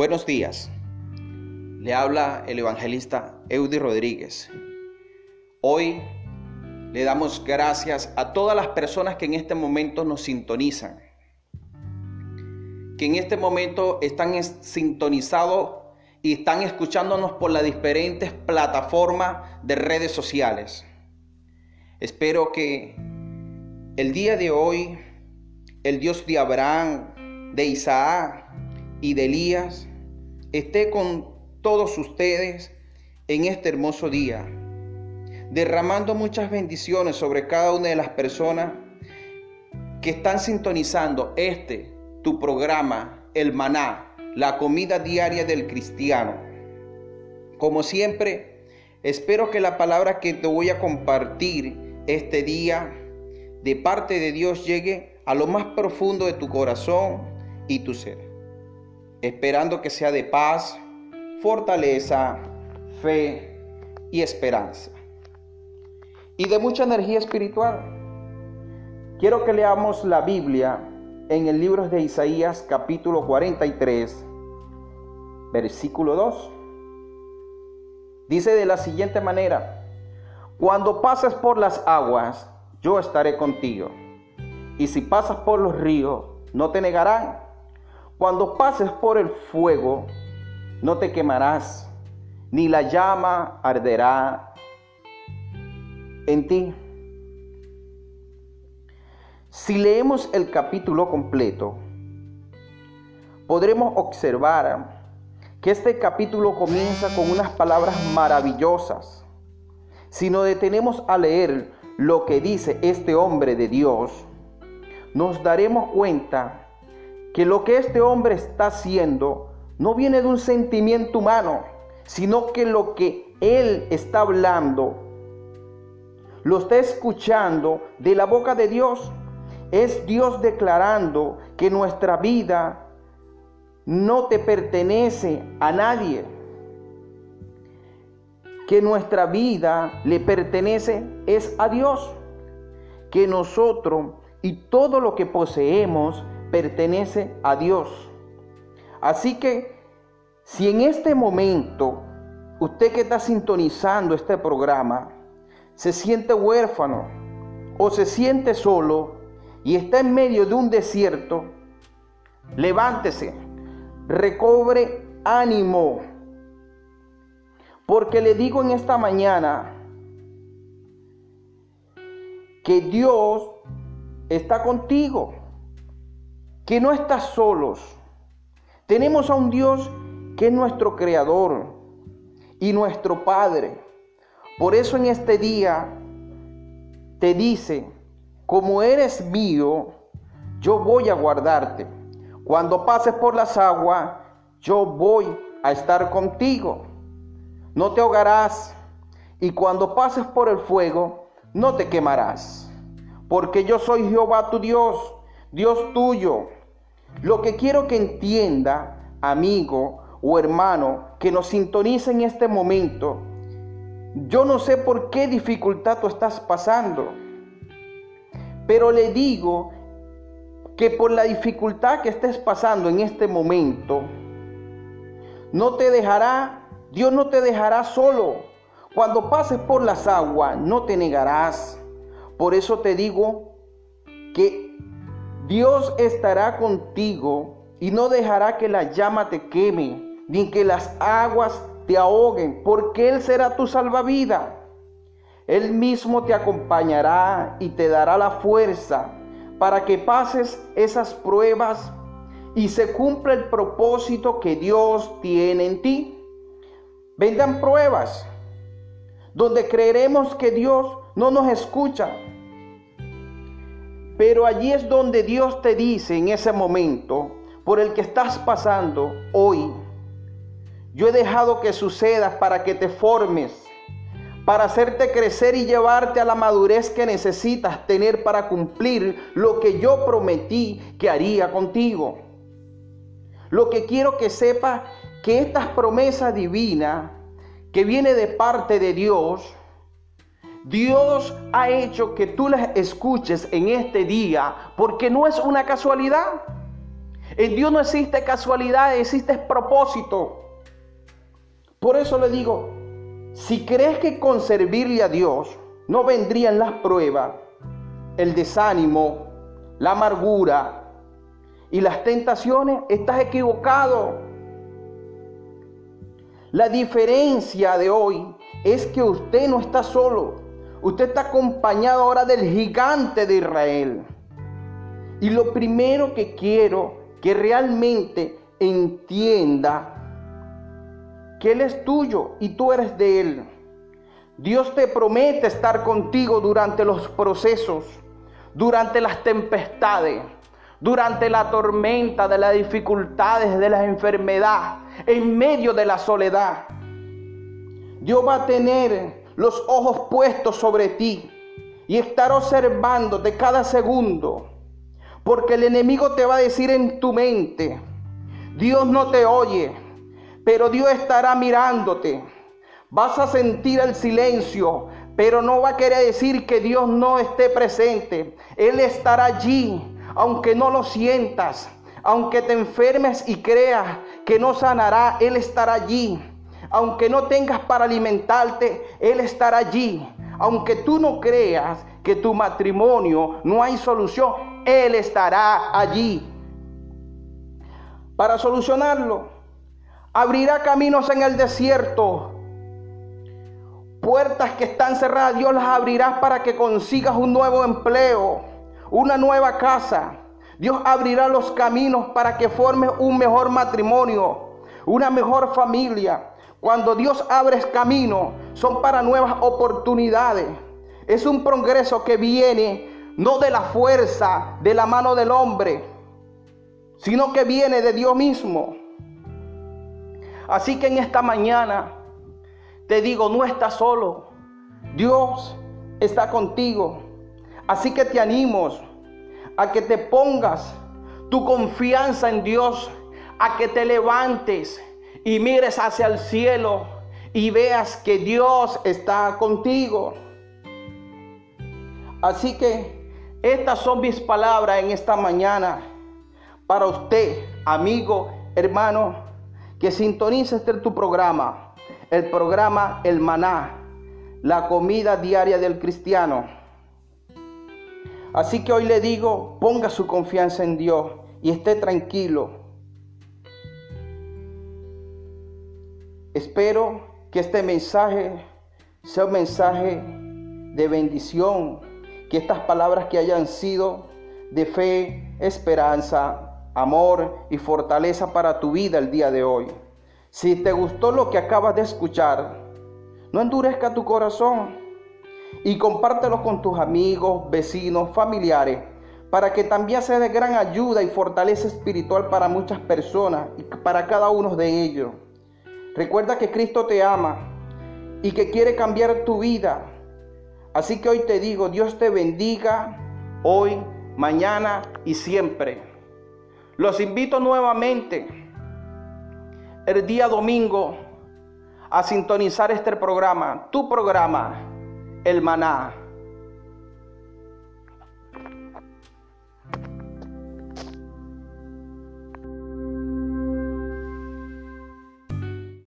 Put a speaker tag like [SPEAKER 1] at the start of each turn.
[SPEAKER 1] Buenos días. Le habla el evangelista Eudy Rodríguez. Hoy le damos gracias a todas las personas que en este momento nos sintonizan. Que en este momento están sintonizados y están escuchándonos por las diferentes plataformas de redes sociales. Espero que el día de hoy el Dios de Abraham, de Isaac y de Elías esté con todos ustedes en este hermoso día, derramando muchas bendiciones sobre cada una de las personas que están sintonizando este, tu programa, el maná, la comida diaria del cristiano. Como siempre, espero que la palabra que te voy a compartir este día de parte de Dios llegue a lo más profundo de tu corazón y tu ser, esperando que sea de paz, fortaleza, fe y esperanza. Y de mucha energía espiritual. Quiero que leamos la Biblia en el libro de Isaías capítulo 43, versículo 2. Dice de la siguiente manera, cuando pases por las aguas, yo estaré contigo y si pasas por los ríos, no te negarán. Cuando pases por el fuego, no te quemarás, ni la llama arderá en ti. Si leemos el capítulo completo, podremos observar que este capítulo comienza con unas palabras maravillosas. Si nos detenemos a leer lo que dice este hombre de Dios, nos daremos cuenta que lo que este hombre está haciendo no viene de un sentimiento humano, sino que lo que él está hablando lo está escuchando de la boca de Dios. Es Dios declarando que nuestra vida no te pertenece a nadie. Que nuestra vida le pertenece es a Dios. Que nosotros y todo lo que poseemos pertenece a Dios. Así que si en este momento usted que está sintonizando este programa se siente huérfano o se siente solo y está en medio de un desierto, levántese, recobre ánimo, porque le digo en esta mañana que Dios está contigo, que no estás solos. Tenemos a un Dios que es nuestro creador y nuestro Padre. Por eso en este día te dice, como eres mío, yo voy a guardarte. Cuando pases por las aguas, yo voy a estar contigo. No te ahogarás y cuando pases por el fuego, no te quemarás porque yo soy Jehová tu Dios, Dios tuyo. Lo que quiero que entienda, amigo o hermano, que nos sintonice en este momento, yo no sé por qué dificultad tú estás pasando, pero le digo que por la dificultad que estés pasando en este momento, no te dejará, Dios no te dejará solo. Cuando pases por las aguas, no te negarás. Por eso te digo que Dios estará contigo y no dejará que la llama te queme, ni que las aguas te ahoguen, porque Él será tu salvavida. Él mismo te acompañará y te dará la fuerza para que pases esas pruebas y se cumpla el propósito que Dios tiene en ti. Vendan pruebas donde creeremos que Dios no nos escucha, pero allí es donde Dios te dice en ese momento, por el que estás pasando hoy, yo he dejado que suceda para que te formes, para hacerte crecer y llevarte a la madurez que necesitas tener para cumplir lo que yo prometí que haría contigo. Lo que quiero que sepas que estas promesas divinas que viene de parte de Dios, Dios ha hecho que tú las escuches en este día porque no es una casualidad. En Dios no existe casualidad, existe propósito. Por eso le digo, si crees que con servirle a Dios no vendrían las pruebas, el desánimo, la amargura y las tentaciones, estás equivocado. La diferencia de hoy es que usted no está solo. Usted está acompañado ahora del gigante de Israel. Y lo primero que quiero que realmente entienda que Él es tuyo y tú eres de Él. Dios te promete estar contigo durante los procesos, durante las tempestades, durante la tormenta de las dificultades, de la enfermedad, en medio de la soledad. Dios va a tener los ojos puestos sobre ti y estar observándote cada segundo. Porque el enemigo te va a decir en tu mente, Dios no te oye, pero Dios estará mirándote. Vas a sentir el silencio, pero no va a querer decir que Dios no esté presente. Él estará allí, aunque no lo sientas, aunque te enfermes y creas que no sanará, Él estará allí. Aunque no tengas para alimentarte, Él estará allí. Aunque tú no creas que tu matrimonio no hay solución, Él estará allí. Para solucionarlo, abrirá caminos en el desierto. Puertas que están cerradas, Dios las abrirá para que consigas un nuevo empleo, una nueva casa. Dios abrirá los caminos para que formes un mejor matrimonio, una mejor familia. Cuando Dios abre camino, son para nuevas oportunidades. Es un progreso que viene no de la fuerza, de la mano del hombre, sino que viene de Dios mismo. Así que en esta mañana te digo, no estás solo. Dios está contigo. Así que te animo a que te pongas tu confianza en Dios, a que te levantes y mires hacia el cielo y veas que Dios está contigo. Así que estas son mis palabras en esta mañana para usted, amigo, hermano, que sintoniza este tu programa, el programa El Maná, la comida diaria del cristiano. Así que hoy le digo, ponga su confianza en Dios y esté tranquilo Espero que este mensaje sea un mensaje de bendición, que estas palabras que hayan sido de fe, esperanza, amor y fortaleza para tu vida el día de hoy. Si te gustó lo que acabas de escuchar, no endurezca tu corazón y compártelo con tus amigos, vecinos, familiares, para que también sea de gran ayuda y fortaleza espiritual para muchas personas y para cada uno de ellos. Recuerda que Cristo te ama y que quiere cambiar tu vida. Así que hoy te digo, Dios te bendiga hoy, mañana y siempre. Los invito nuevamente el día domingo a sintonizar este programa, tu programa, El Maná.